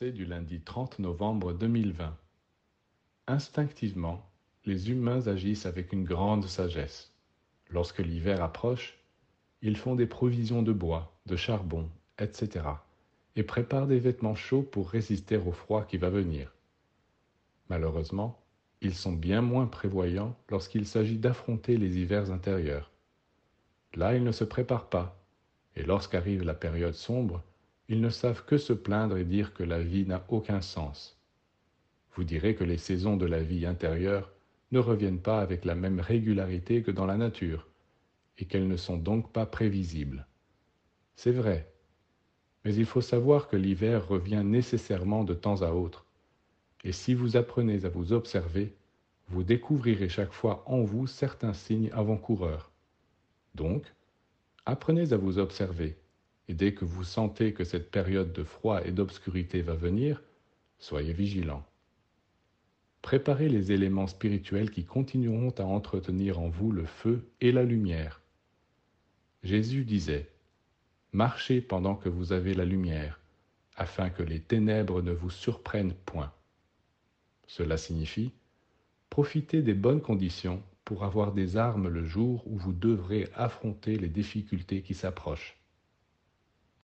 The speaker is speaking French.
Du lundi 30 novembre 2020 Instinctivement, les humains agissent avec une grande sagesse. Lorsque l'hiver approche, ils font des provisions de bois, de charbon, etc. et préparent des vêtements chauds pour résister au froid qui va venir. Malheureusement, ils sont bien moins prévoyants lorsqu'il s'agit d'affronter les hivers intérieurs. Là, ils ne se préparent pas, et lorsqu'arrive la période sombre, ils ne savent que se plaindre et dire que la vie n'a aucun sens. Vous direz que les saisons de la vie intérieure ne reviennent pas avec la même régularité que dans la nature, et qu'elles ne sont donc pas prévisibles. C'est vrai, mais il faut savoir que l'hiver revient nécessairement de temps à autre, et si vous apprenez à vous observer, vous découvrirez chaque fois en vous certains signes avant-coureurs. Donc, apprenez à vous observer et dès que vous sentez que cette période de froid et d'obscurité va venir, soyez vigilant. Préparez les éléments spirituels qui continueront à entretenir en vous le feu et la lumière. Jésus disait, Marchez pendant que vous avez la lumière, afin que les ténèbres ne vous surprennent point. Cela signifie, profitez des bonnes conditions pour avoir des armes le jour où vous devrez affronter les difficultés qui s'approchent.